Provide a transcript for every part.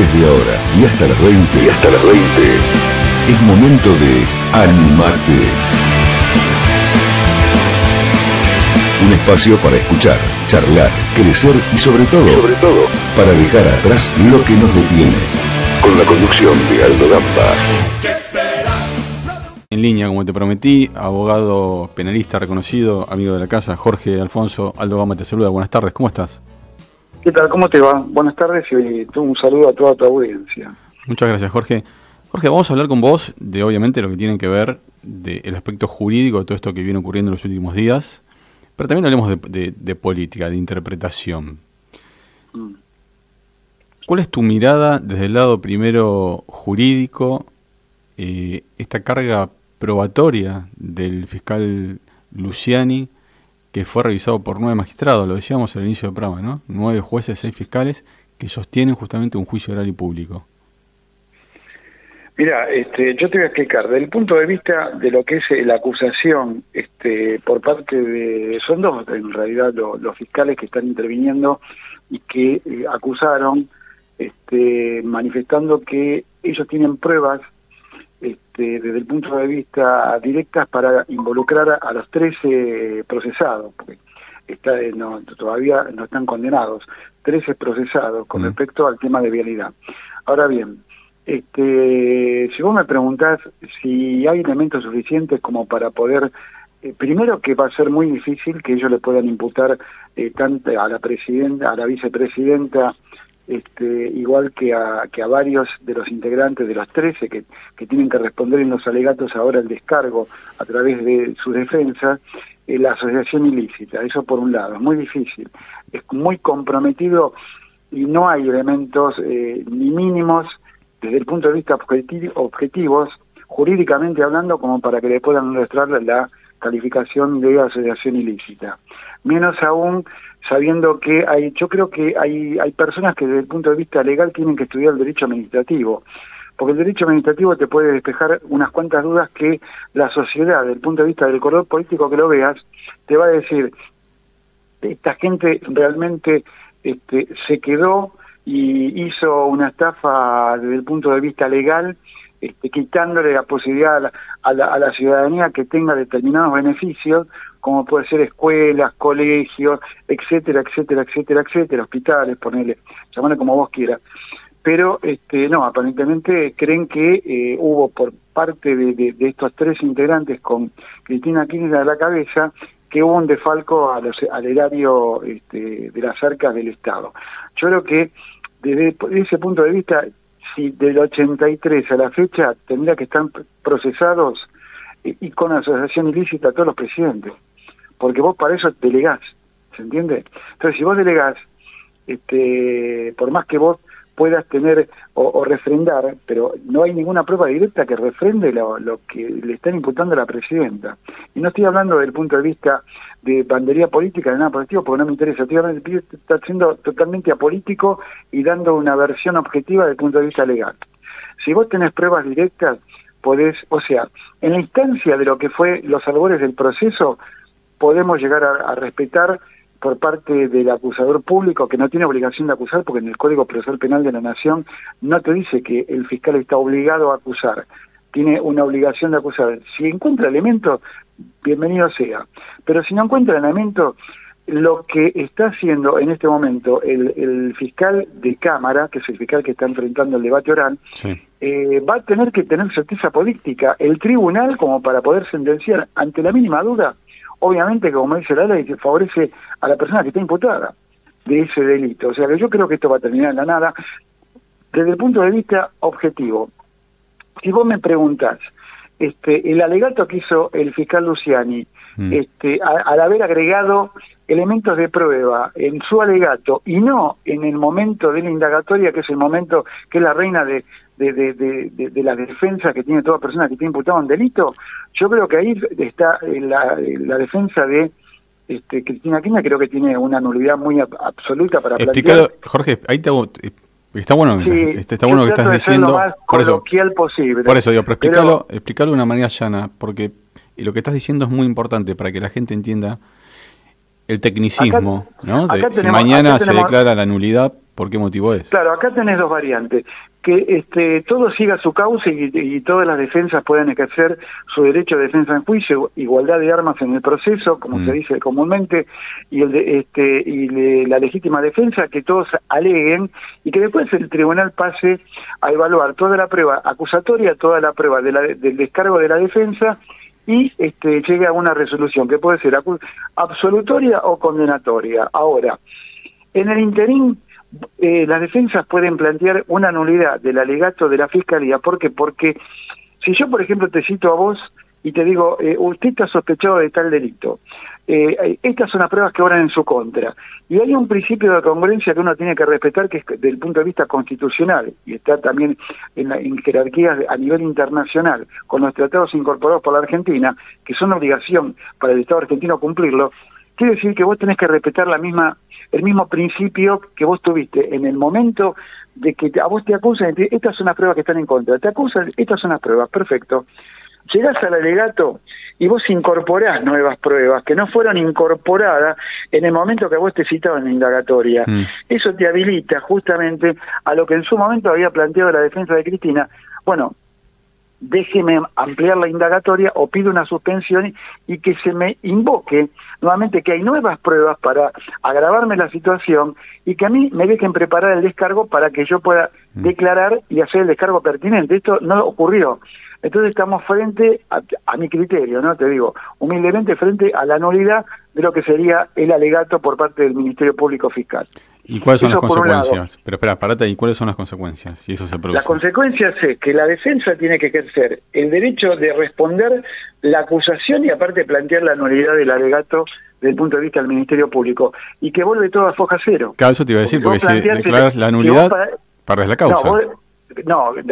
Desde ahora y hasta las 20. Y hasta las 20. Es momento de Animate. Un espacio para escuchar, charlar, crecer y sobre todo, sobre todo, para dejar atrás lo que nos detiene. Con la conducción de Aldo Gamba. En línea, como te prometí, abogado penalista reconocido, amigo de la casa, Jorge Alfonso Aldo Gama te saluda. Buenas tardes, ¿cómo estás? ¿Qué tal? ¿Cómo te va? Buenas tardes y un saludo a toda tu audiencia. Muchas gracias, Jorge. Jorge, vamos a hablar con vos de, obviamente, lo que tiene que ver del aspecto jurídico de todo esto que viene ocurriendo en los últimos días, pero también hablemos de, política, de interpretación. Mm. ¿Cuál es tu mirada desde el lado primero jurídico, eh, esta carga probatoria del fiscal Luciani, que fue revisado por nueve magistrados, lo decíamos al inicio del programa, ¿no? Nueve jueces, seis fiscales, que sostienen justamente un juicio oral y público. Mira, este, yo te voy a explicar, desde el punto de vista de lo que es eh, la acusación este, por parte de, son dos en realidad los fiscales que están interviniendo y que eh, acusaron, este, manifestando que ellos tienen pruebas este, desde el punto de vista directas para involucrar a, los 13 procesados, porque está, no, todavía no están condenados, 13 procesados con respecto al tema de vialidad. Ahora bien, este, si vos me preguntás si hay elementos suficientes como para poder eh, primero que va a ser muy difícil que ellos le puedan imputar eh, tanto a la presidenta, a la vicepresidenta este, igual que a, que a varios de los integrantes de los 13 que, tienen que responder en los alegatos ahora el descargo a través de su defensa, eh, la asociación ilícita, eso por un lado, es muy difícil, es muy comprometido y no hay elementos eh, ni mínimos desde el punto de vista objetivos, jurídicamente hablando, como para que le puedan mostrar la calificación de asociación ilícita. Menos aún sabiendo que hay, yo creo que hay, hay personas que desde el punto de vista legal tienen que estudiar el derecho administrativo, porque el derecho administrativo te puede despejar unas cuantas dudas que la sociedad, desde el punto de vista del color político que lo veas, te va a decir, esta gente realmente este, se quedó y hizo una estafa desde el punto de vista legal, este, quitándole la posibilidad a la, ciudadanía que tenga determinados beneficios, como puede ser escuelas, colegios, etcétera, etcétera, etcétera, etcétera, hospitales, ponerle, llamarle como vos quieras. Pero este, no, aparentemente creen que eh, hubo por parte de, estos tres integrantes con Cristina Kirchner a la cabeza que hubo un defalco a los, al erario este, de las arcas del Estado. Yo creo que desde ese punto de vista si del 83 a la fecha tendría que estar procesados y, con asociación ilícita todos los presidentes, porque vos para eso delegás, ¿se entiende? Entonces, si vos delegás, este, por más que vos puedas tener o, refrendar, pero no hay ninguna prueba directa que refrende lo, que le están imputando a la presidenta. Y no estoy hablando del punto de vista de bandería política, de nada político, porque no me interesa. Estoy está siendo totalmente apolítico y dando una versión objetiva desde el punto de vista legal. Si vos tenés pruebas directas, podés, o sea, en la instancia de lo que fue los albores del proceso, podemos llegar a respetar por parte del acusador público que no tiene obligación de acusar porque en el Código Procesal Penal de la Nación no te dice que el fiscal está obligado a acusar, tiene una obligación de acusar. Si encuentra elementos, bienvenido sea, pero si no encuentra elementos, lo que está haciendo en este momento el, fiscal de Cámara, que es el fiscal que está enfrentando el debate oral, eh, va a tener que tener certeza política el tribunal como para poder sentenciar ante la mínima duda obviamente, como dice la ley, favorece a la persona que está imputada de ese delito. O sea que yo creo que esto va a terminar en la nada. Desde el punto de vista objetivo, si vos me preguntás, este, el alegato que hizo el fiscal Luciani, mm. este, al haber agregado elementos de prueba en su alegato y no en el momento de la indagatoria, que es el momento que es la reina de, de, la defensa que tiene toda persona que tiene imputado un delito, yo creo que ahí está eh, la, la defensa de este, Cristina Kirchner, creo que tiene una nulidad muy absoluta para Explicado, Jorge, ahí te hago, eh, Está bueno, este, está bueno que estás diciendo. por eso, posible. Por eso, digo, pero explícalo, explícalo de una manera llana, porque lo que estás diciendo es muy importante para que la gente entienda el tecnicismo, ¿no? si mañana se declara la nulidad por qué motivo es. Claro, acá tenés dos variantes. Que este, todo siga su causa y, todas las defensas puedan ejercer su derecho de defensa en juicio, igualdad de armas en el proceso, como se mm. dice comúnmente, y, el de, este, y la legítima defensa, que todos aleguen y que después el tribunal pase a evaluar toda la prueba acusatoria, toda la prueba de la, del descargo de la defensa y este, llegue a una resolución que puede ser absolutoria o condenatoria. Ahora, en el interín, eh, las defensas pueden plantear una nulidad del alegato de la Fiscalía. ¿Por qué? Porque si yo, por ejemplo, te cito a vos y te digo, eh, usted está sospechado de tal delito, eh, estas son las pruebas que obran en su contra. Y hay un principio de congruencia que uno tiene que respetar, que es desde el punto de vista constitucional, y está también en, en jerarquías a nivel internacional, con los tratados incorporados por la Argentina, que son obligación para el Estado argentino cumplirlo, quiere decir que vos tenés que respetar la misma el mismo principio que vos tuviste en el momento de que a vos te acusan, estas son las pruebas que están en contra, te acusan, estas son las pruebas, perfecto. Llegás al alegato y vos incorporás nuevas pruebas que no fueron incorporadas en el momento que vos te citaban en la indagatoria. Mm. Eso te habilita justamente a lo que en su momento había planteado la defensa de Cristina. Bueno, déjeme ampliar la indagatoria o pido una suspensión y que se me invoque nuevamente que hay nuevas pruebas para agravarme la situación y que a mí me dejen preparar el descargo para que yo pueda mm. declarar y hacer el descargo pertinente. Esto no ocurrió. Entonces estamos frente, a, mi criterio, ¿no? Te digo, humildemente frente a la nulidad de lo que sería el alegato por parte del Ministerio Público Fiscal. ¿Y cuáles son las consecuencias? Pero espera, parate, ¿y cuáles son las consecuencias? Si eso se produce. Las consecuencias es que la defensa tiene que ejercer el derecho de responder la acusación y aparte plantear la nulidad del alegato desde el punto de vista del Ministerio Público y que vuelve todo a foja cero. Claro, eso te iba a decir, porque, si declaras la nulidad, para, la causa. No,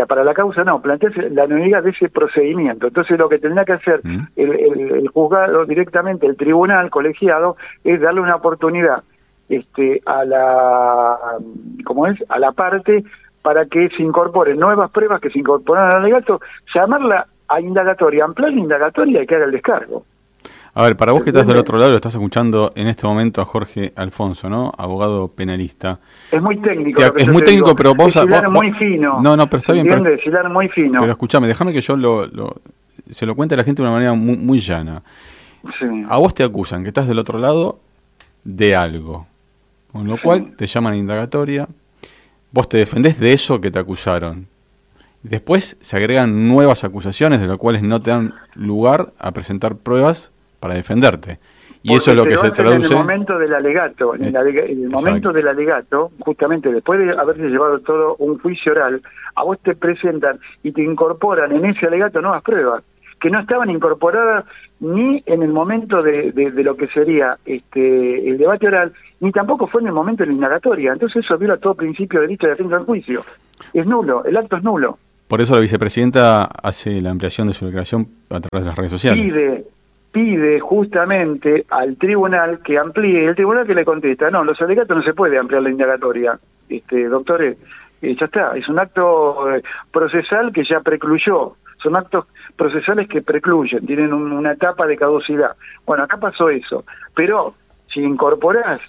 para la causa no, planteas la nulidad de ese procedimiento. Entonces lo que tendrá que hacer mm. el, juzgado directamente, el tribunal colegiado, es darle una oportunidad este, a la, ¿cómo es? A la parte para que se incorporen nuevas pruebas que se incorporan al alegato, llamarla a indagatoria, ampliar la indagatoria y que haga el descargo. A ver, para vos que estás del otro lado, lo estás escuchando en este momento a Jorge Alfonso, ¿no? Abogado penalista. Es muy técnico. es muy técnico, pero vos... Es muy fino. No, no, pero está bien. Pero, muy fino. Pero escúchame, déjame que yo lo, se lo cuente a la gente de una manera muy, muy llana. A vos te acusan que estás del otro lado de algo. Con lo cual te llaman a indagatoria. Vos te defendés de eso que te acusaron. Después se agregan nuevas acusaciones de las cuales no te dan lugar a presentar pruebas para defenderte. Y eso es lo que se traduce. En el momento del alegato, en el, momento del alegato, justamente después de haberse llevado todo un juicio oral, a vos te presentan y te incorporan en ese alegato nuevas pruebas que no estaban incorporadas ni en el momento de, de, lo que sería este el debate oral, ni tampoco fue en el momento de la indagatoria. Entonces eso viola todo principio de derecho de defensa del juicio. Es nulo, el acto es nulo. Por eso la vicepresidenta hace la ampliación de su declaración a través de las redes sociales. Pide, pide justamente al tribunal que amplíe, el tribunal que le contesta, no, los alegatos no se puede ampliar la indagatoria, este doctores, eh, ya está, es un acto eh, procesal que ya precluyó, son actos procesales que precluyen, tienen una etapa de caducidad. Bueno, acá pasó eso, pero si incorporás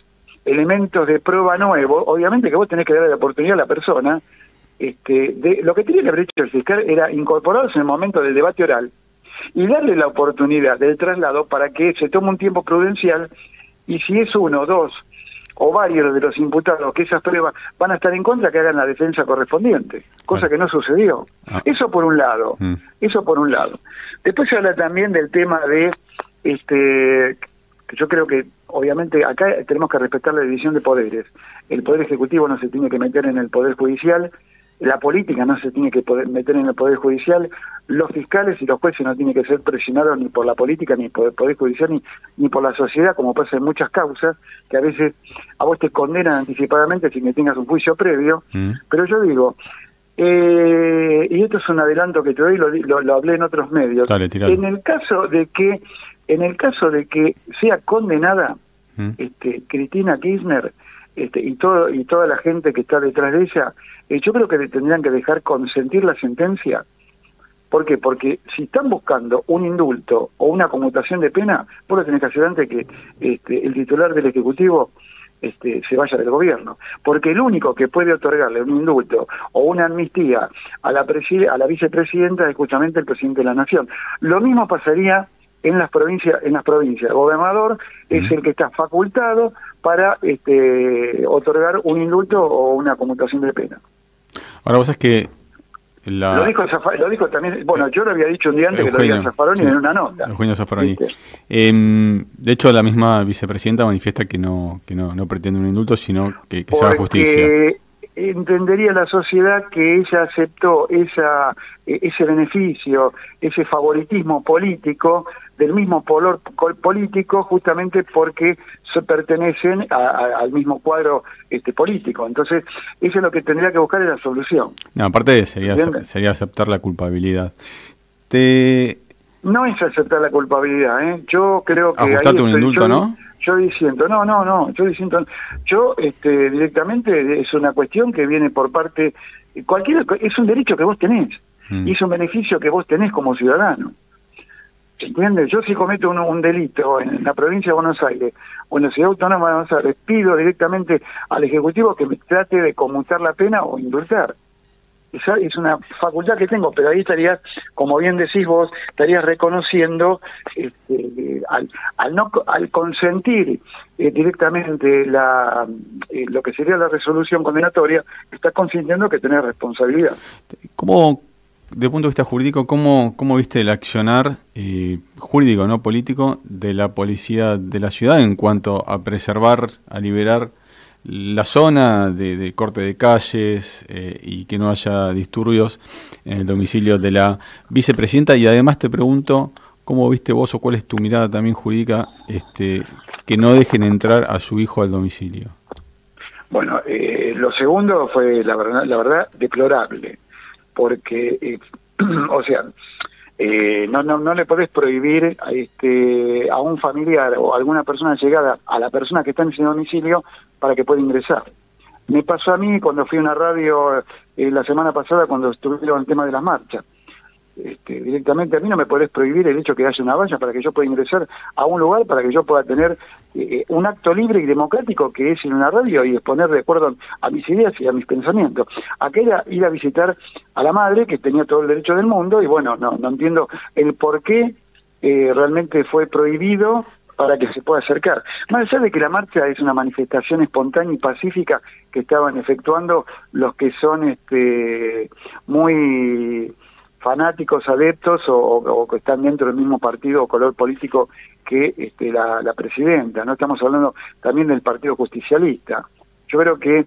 elementos de prueba nuevo, obviamente que vos tenés que darle la oportunidad a la persona, este, de, lo que tenía que haber hecho el fiscal era incorporarse en el momento del debate oral, y darle la oportunidad del traslado para que se tome un tiempo prudencial y si es uno, dos o varios de los imputados que esas pruebas van a estar en contra, que hagan la defensa correspondiente, cosa que no sucedió. Ah. Eso por un lado, mm. eso por un lado. Después se habla también del tema de, este, que yo creo que obviamente acá tenemos que respetar la división de poderes. El Poder Ejecutivo no se tiene que meter en el Poder Judicial, la política no se tiene que poder meter en el Poder Judicial, los fiscales y los jueces no tienen que ser presionados ni por la política, ni por el Poder Judicial, ni, ni por la sociedad, como pasa en muchas causas, que a veces a vos te condenan anticipadamente sin que tengas un juicio previo. Mm. Pero yo digo, eh, y esto es un adelanto que te doy, lo, lo, hablé en otros medios, en el caso de que, en el caso de que sea condenada mm. este, Cristina Kirchner, este, y todo y toda la gente que está detrás de ella, eh, yo creo que le tendrían que dejar consentir la sentencia. ¿Por qué? Porque si están buscando un indulto o una conmutación de pena, vos lo tenés que hacer antes que este, el titular del Ejecutivo este, se vaya del gobierno. Porque el único que puede otorgarle un indulto o una amnistía a la, a la vicepresidenta es justamente el presidente de la Nación. Lo mismo pasaría en las provincias en las provincias el gobernador es el que está facultado para este, otorgar un indulto o una conmutación de pena ahora vos es que lo, dijo lo dijo también, bueno, yo lo había dicho un día antes que lo dijo Zaffaroni en una nota. Eugenio Zaffaroni. Em, de hecho, la misma vicepresidenta manifiesta que no que no, no pretende un indulto, sino que, que se haga justicia. entendería la sociedad que ella aceptó esa e, ese beneficio, ese favoritismo político del mismo color político justamente porque se pertenecen al mismo cuadro este político. Entonces, eso es lo que tendría que buscar es la solución. No, aparte sería, sería aceptar la culpabilidad. Te... No es aceptar la culpabilidad, ¿eh? Yo creo que... Ajustarte un indulto, ¿no? Yo diciendo, no, no, no, yo diciendo, yo este, directamente es una cuestión que viene por parte, cualquier, es un derecho que vos tenés, mm. y es un beneficio que vos tenés como ciudadano. ¿Entiendes? Yo si cometo un, delito en la provincia de Buenos Aires o en la ciudad autónoma de Buenos Aires, pido directamente al Ejecutivo que me trate de conmutar la pena o indultar. Esa es una facultad que tengo, pero ahí estarías, como bien decís vos, estarías reconociendo este, al, al, no, al consentir eh, directamente la, eh, lo que sería la resolución condenatoria, estás consintiendo que tenés responsabilidad. ¿Cómo, de punto de vista jurídico, ¿cómo, cómo viste el accionar eh, jurídico, no político, de la policía de la ciudad en cuanto a preservar, a liberar la zona de, corte de calles eh, y que no haya disturbios en el domicilio de la vicepresidenta? Y además te pregunto, ¿cómo viste vos o cuál es tu mirada también jurídica este, que no dejen entrar a su hijo al domicilio? Bueno, eh, lo segundo fue, la verdad, la verdad deplorable porque, eh, o sea, eh, no, no, no le podés prohibir a, este, a un familiar o a alguna persona llegada a la persona que está en ese domicilio para que pueda ingresar. Me pasó a mí cuando fui a una radio eh, la semana pasada cuando estuvieron el tema de las marchas. Este, directamente a mí no me podés prohibir el hecho que haya una valla para que yo pueda ingresar a un lugar, para que yo pueda tener eh, un acto libre y democrático que es en una radio y exponer de acuerdo a mis ideas y a mis pensamientos. Aquella ir a visitar a la madre que tenía todo el derecho del mundo y bueno, no, no entiendo el por qué eh, realmente fue prohibido para que se pueda acercar. Más allá de que la marcha es una manifestación espontánea y pacífica que estaban efectuando los que son este muy fanáticos, adeptos o, que están dentro del mismo partido o color político que este, la, presidenta. No estamos hablando también del Partido Justicialista. Yo creo que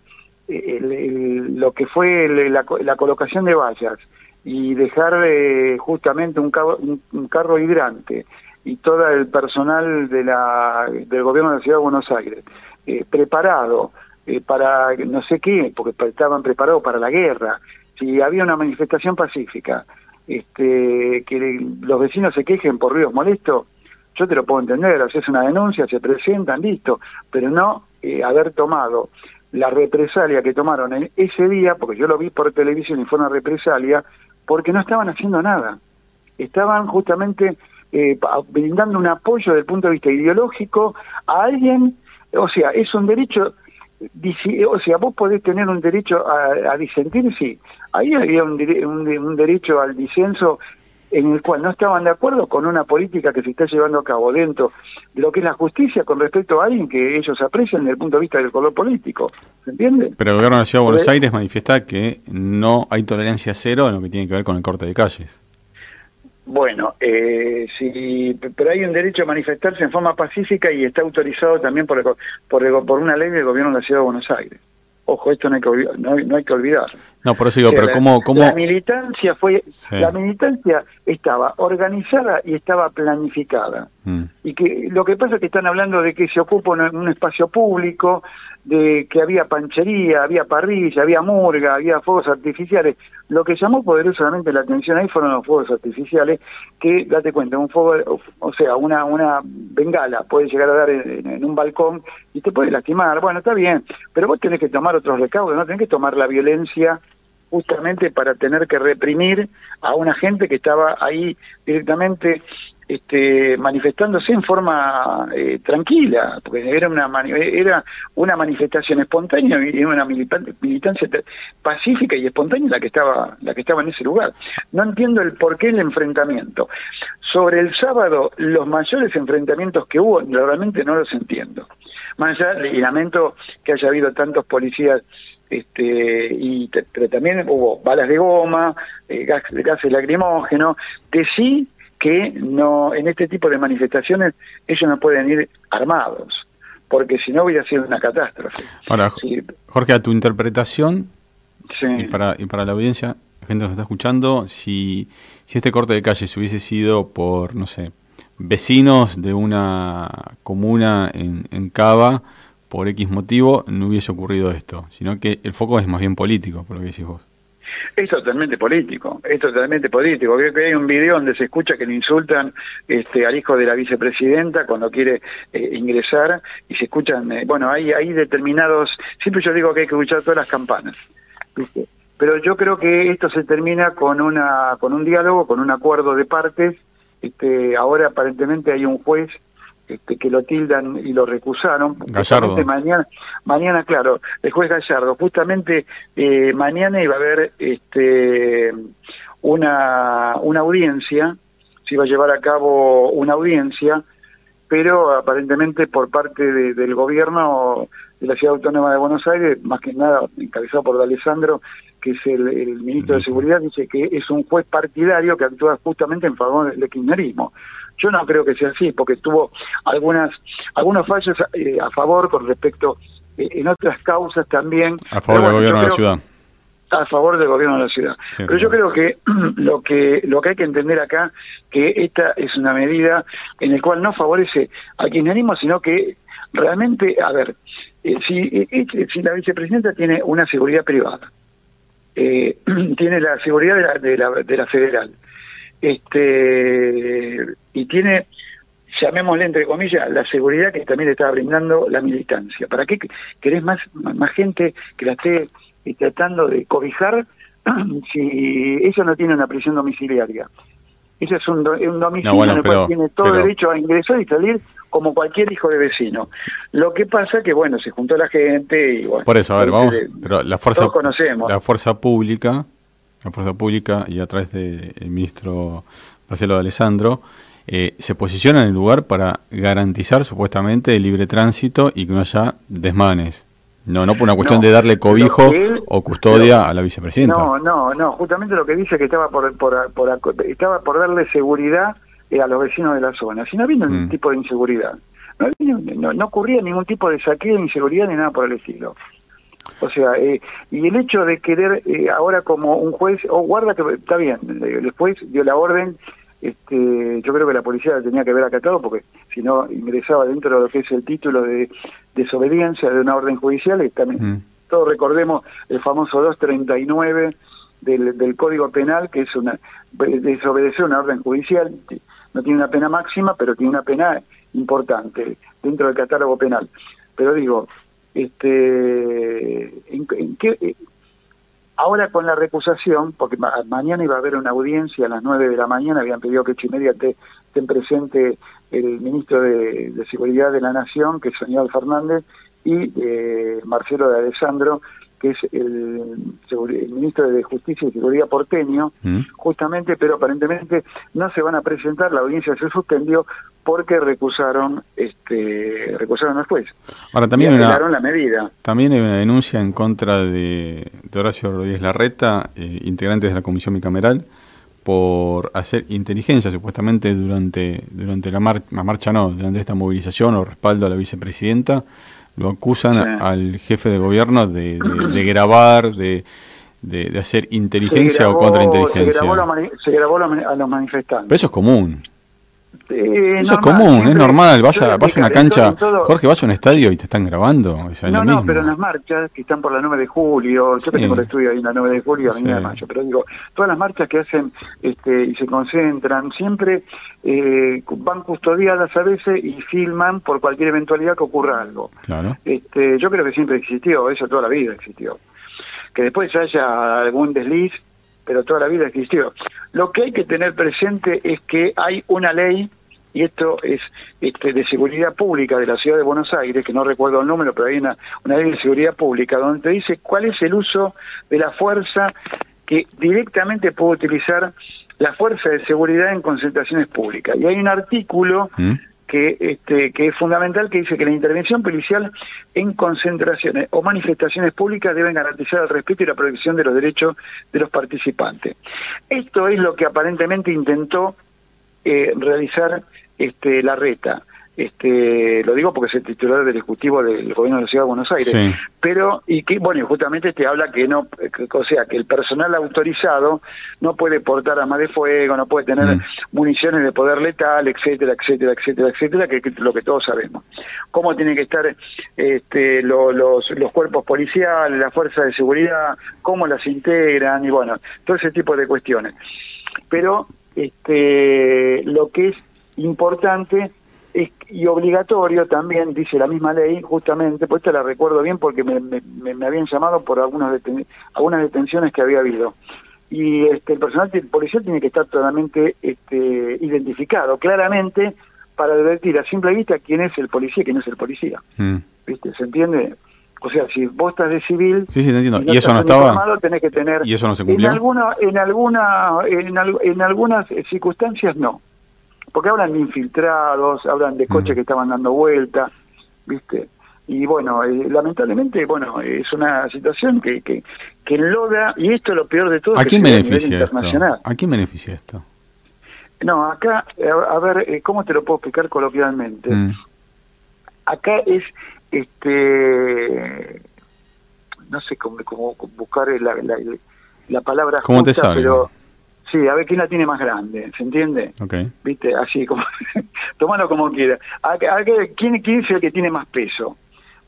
eh, lo que fue la, colocación de vallas y dejar eh, justamente un, carro hidrante y todo el personal de la, del gobierno de la Ciudad de Buenos Aires eh, preparado para no sé qué, porque estaban preparados para la guerra, si había una manifestación pacífica este, que los vecinos se quejen por ruidos molestos, yo te lo puedo entender, haces una denuncia, se presentan, listo, pero no eh, haber tomado la represalia que tomaron en ese día, porque yo lo vi por televisión y fue una represalia, porque no estaban haciendo nada. Estaban justamente eh, brindando un apoyo desde el punto de vista ideológico a alguien, o sea, es un derecho o sea, vos podés tener un derecho a, disentir, sí. Ahí había un, un, derecho al disenso en el cual no estaban de acuerdo con una política que se está llevando a cabo dentro de lo que es la justicia con respecto a alguien que ellos aprecian desde el punto de vista del color político. ¿Se entiende? Pero el gobierno de la Ciudad de Buenos Aires manifiesta que no hay tolerancia cero en lo que tiene que ver con el corte de calles. Bueno, eh, sí, pero hay un derecho a manifestarse en forma pacífica y está autorizado también por, por, por una ley del gobierno de la Ciudad de Buenos Aires. Ojo, esto no hay que, no, no hay que olvidar. No, por eso digo, pero ¿cómo, cómo...? La militancia fue... La militancia estaba organizada y estaba planificada. Mm. Y que lo que pasa es que están hablando de que se ocupa un espacio público, de que había panchería, había parrilla, había murga, había fuegos artificiales. Lo que llamó poderosamente la atención ahí fueron los fuegos artificiales, que, date cuenta, un fuego, o sea, una, una bengala puede llegar a dar en, un balcón y te puede lastimar. Bueno, está bien, pero vos tenés que tomar otros recaudos, no tenés que tomar la violencia justamente para tener que reprimir a una gente que estaba ahí directamente este, manifestándose en forma eh, tranquila, porque era una era una manifestación espontánea y una militancia pacífica y espontánea la que estaba la que estaba en ese lugar. No entiendo el por qué el enfrentamiento. Sobre el sábado, los mayores enfrentamientos que hubo, realmente no los entiendo. Más allá, y lamento que haya habido tantos policías este, y pero también hubo balas de goma, eh, gas, gases lacrimógenos, que sí que no en este tipo de manifestaciones ellos no pueden ir armados, porque si no hubiera sido una catástrofe. Ahora, Jorge, a tu interpretación y, para, y para la audiencia, la gente nos está escuchando, si, si este corte de calle se hubiese sido por, no sé, vecinos de una comuna en, en Cava, por X motivo, no hubiese ocurrido esto, sino que el foco es más bien político, por lo que decís vos. Es totalmente político, es totalmente político. Creo que hay un video donde se escucha que le insultan este, al hijo de la vicepresidenta cuando quiere eh, ingresar y se escuchan, eh, bueno, hay, hay determinados, siempre yo digo que hay que escuchar todas las campanas, pero yo creo que esto se termina con una con un diálogo, con un acuerdo de partes. Este, ahora aparentemente hay un juez este, que lo tildan y lo recusaron. Gallardo. Mañana, mañana, claro, el juez Gallardo. Justamente eh, mañana iba a haber este, una, una audiencia, se iba a llevar a cabo una audiencia, pero aparentemente por parte del gobierno de la Ciudad Autónoma de Buenos Aires, más que nada encabezado por Alessandro, que es el, ministro de Seguridad, dice que es un juez partidario que actúa justamente en favor del kirchnerismo. Yo no creo que sea así, porque tuvo algunas algunos fallos eh, a favor con respecto eh, en otras causas también. A favor del gobierno de la ciudad. A favor del gobierno de la ciudad. Pero yo creo que lo que lo que hay que entender acá que esta es una medida en la cual no favorece al kirchnerismo, sino que realmente, a ver, eh, si, si la vicepresidenta tiene una seguridad privada, tiene la seguridad de la, de la, de la federal, este y tiene llamémosle entre comillas la seguridad que también le está brindando la militancia. ¿Para qué querés más más gente que la esté eh, tratando de cobijar si ella no tiene una prisión domiciliaria? Ese es un, domicilio en el cual tiene todo derecho a ingresar y salir como cualquier hijo de vecino. Lo que pasa que, bueno, se juntó la gente y bueno... Por eso, a ver, vamos, pero la fuerza, la fuerza pública la fuerza pública y a través del ministro Marcelo de Alessandro, eh, se posiciona en el lugar para garantizar supuestamente el libre tránsito y que no haya desmanes. No, no por una cuestión de darle cobijo o custodia a la vicepresidenta. No, no, no, justamente lo que dice que estaba por, por, estaba por darle seguridad eh, a los vecinos de la zona. Si no había ningún mm. tipo de inseguridad, no, no, ocurría ningún tipo de saqueo, inseguridad ni nada por el estilo. O sea, eh, y el hecho de querer eh, ahora como un juez, o oh, guarda que está bien, el juez dio la orden, este, yo creo que la policía tenía que haber acatado porque si no ingresaba dentro de lo que es el título de desobediencia de una orden judicial, y también, mm. todos recordemos el famoso 239 del, del Código Penal, que es una desobedecer una orden judicial, no tiene una pena máxima, pero tiene una pena importante dentro del catálogo penal. Pero digo, este, en, qué, eh, ahora con la recusación, porque mañana iba a haber una audiencia a las 9 de la mañana, habían pedido que ocho y media estén presente el ministro de, Seguridad de la Nación, que es señor Fernández, y eh, Marcelo de Alessandro, que es el, ministro de Justicia y Seguridad porteño, mm. justamente, pero aparentemente no se van a presentar, la audiencia se suspendió porque recusaron este recusaron al juez. Ahora también una, la medida. También hay una denuncia en contra de, Horacio Rodríguez Larreta, eh, integrantes de la comisión bicameral, por hacer inteligencia supuestamente durante durante la, la marcha, no, durante esta movilización o respaldo a la vicepresidenta lo acusan al jefe de gobierno de, grabar, de, de, hacer inteligencia o contrainteligencia. Se grabó, a los manifestantes. Pero eso es común. Eso es común, es normal. Vas a, vas a una cancha, Jorge, vas a un estadio y te están grabando. no, no, pero en las marchas que están por la 9 de julio, yo tengo el estudio ahí en la 9 de julio, Avenida de Mayo, pero digo, todas las marchas que hacen este, y se concentran, siempre eh, van custodiadas a veces y filman por cualquier eventualidad que ocurra algo. Claro. Este, yo creo que siempre existió, eso toda la vida existió. Que después haya algún desliz, pero toda la vida existió. Lo que hay que tener presente es que hay una ley y esto es este, de seguridad pública de la ciudad de Buenos Aires, que no recuerdo el número, pero hay una, una ley de seguridad pública donde te dice cuál es el uso de la fuerza que directamente puede utilizar la fuerza de seguridad en concentraciones públicas. Y hay un artículo ¿Mm? que, este, que es fundamental que dice que la intervención policial en concentraciones o manifestaciones públicas deben garantizar el respeto y la protección de los derechos de los participantes. Esto es lo que aparentemente intentó eh, realizar este, la reta este lo digo porque es el titular del ejecutivo del gobierno de la ciudad de Buenos Aires. Pero y que bueno justamente te habla que no o sea que el personal autorizado no puede portar armas de fuego no puede tener mm. municiones de poder letal etcétera etcétera etcétera etcétera que, es lo que todos sabemos. Cómo tienen que estar este los los cuerpos policiales las fuerzas de seguridad cómo las integran y bueno todo ese tipo de cuestiones. Pero este lo que es importante y obligatorio también, dice la misma ley, justamente, pues esta la recuerdo bien porque me, me, habían llamado por algunas, algunas detenciones que había habido. Y este, el personal policial tiene que estar totalmente este, identificado, claramente, para advertir a simple vista quién es el policía y quién es el policía. Mm. ¿Viste? ¿Se entiende? O sea, si vos estás de civil, sí, sí, entiendo. y, eso no estaba tenés que tener y eso no se cumplió. En alguna, en alguna, en, en algunas circunstancias no porque hablan de infiltrados, hablan de coches que estaban dando vuelta, ¿viste? Y bueno, eh, lamentablemente, bueno, es una situación que, que, que enloda, y esto es lo peor de todo. ¿A quién beneficia esto? ¿A quién beneficia esto? No, acá, a, ver, eh, ¿cómo te lo puedo explicar coloquialmente? Mm. Acá es, este, no sé cómo, cómo buscar la, la, la palabra ¿Cómo te sale? pero Sí, a ver quién la tiene más grande, ¿se entiende? Okay. ¿Viste? Así como, tomalo como quiera. A, ¿quién, ¿Quién es el que tiene más peso?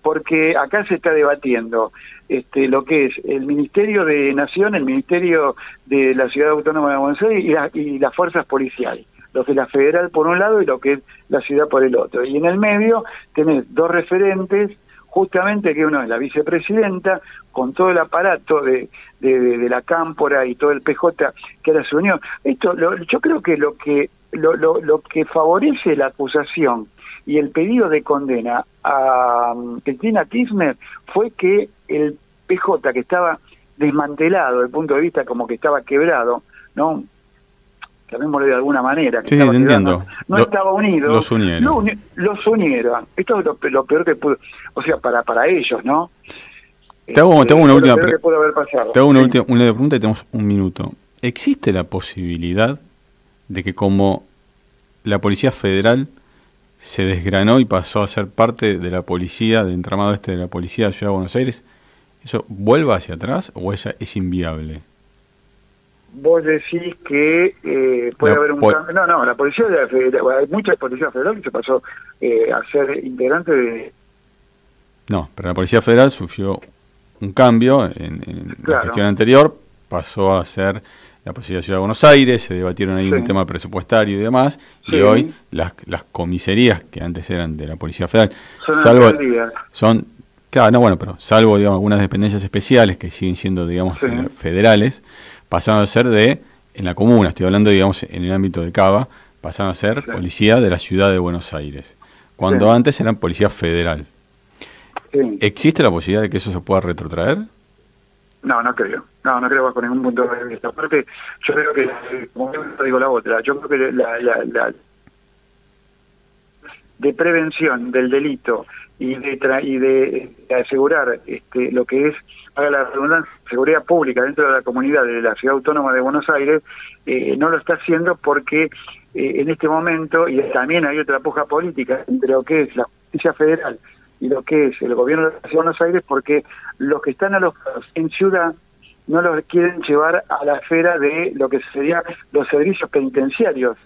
Porque acá se está debatiendo este, lo que es el Ministerio de Nación, el Ministerio de la Ciudad Autónoma de Buenos Aires y, y las fuerzas policiales los de la federal por un lado y lo que es la ciudad por el otro. Y en el medio tenés dos referentes justamente que uno es la vicepresidenta, con todo el aparato de, de, la cámpora y todo el PJ que era su unión. Esto, yo creo que lo que lo, lo, lo, que favorece la acusación y el pedido de condena a um, Cristina Kirchner fue que el PJ, que estaba desmantelado desde el punto de vista como que estaba quebrado, ¿no? Llamémosle de alguna manera, que entiendo. no estaba unido. Los unieron. los unieron. Esto es lo, peor que pudo, o sea, para, para ellos, ¿no? Te hago, una última, te hago una, última, una pregunta y tenemos un minuto. ¿Existe la posibilidad de que como la Policía Federal se desgranó y pasó a ser parte de la policía, del entramado este de la Policía de Ciudad de Buenos Aires, ¿eso vuelva hacia atrás o esa es inviable? Vos decís que eh, puede haber un cambio. No, no, la policía hay muchas policías federales que se pasó eh, a ser integrante de. No, pero la policía federal sufrió un cambio en, la gestión anterior, pasó a ser la policía de Ciudad de Buenos Aires, se debatieron ahí un tema presupuestario y demás, y hoy las, las comisarías que antes eran de la policía federal, son salvo son Claro, no, bueno, pero salvo digamos, algunas dependencias especiales que siguen siendo, digamos, federales, pasaron a ser de, en la comuna, estoy hablando, digamos, en el ámbito de Cava, pasaron a ser policía de la ciudad de Buenos Aires, cuando antes eran policía federal. ¿Existe la posibilidad de que eso se pueda retrotraer? No, no creo. No, no creo con ningún punto de vista. Aparte, yo creo que, como digo la otra, yo creo que la, la, la de prevención del delito y de, y de, asegurar este, lo que es, haga la redundancia, seguridad pública dentro de la comunidad de la Ciudad Autónoma de Buenos Aires, eh, no lo está haciendo porque eh, en este momento, y también hay otra puja política entre lo que es la justicia federal y lo que es el gobierno de la Ciudad de Buenos Aires, porque los que están a los en ciudad no los quieren llevar a la esfera de lo que serían los servicios penitenciarios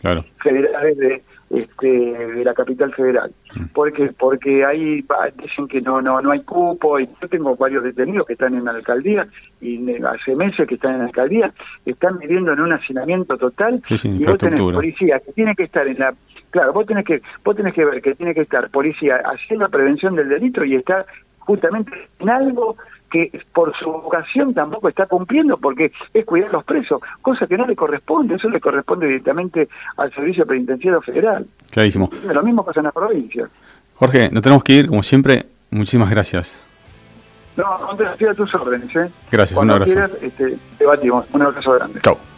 federales de este, de la capital federal. Mm. porque Porque ahí dicen que no no no hay cupo, y yo tengo varios detenidos que están en la alcaldía, y hace meses que están en la alcaldía, están viviendo en un hacinamiento total, y vos tenés policía que tiene que estar en la... Claro, vos tenés que vos tenés que ver que tiene que estar policía haciendo la prevención del delito y está justamente en algo que por su vocación tampoco está cumpliendo porque es cuidar a los presos, cosa que no le corresponde, eso le corresponde directamente al Servicio Penitenciario Federal. Clarísimo. Lo mismo pasa en la provincia. Jorge, no tenemos que ir, como siempre, muchísimas gracias. No, estoy a tus órdenes. ¿eh? Gracias, Cuando un abrazo. Quieras, este, debatimos. Un abrazo grande. Chao.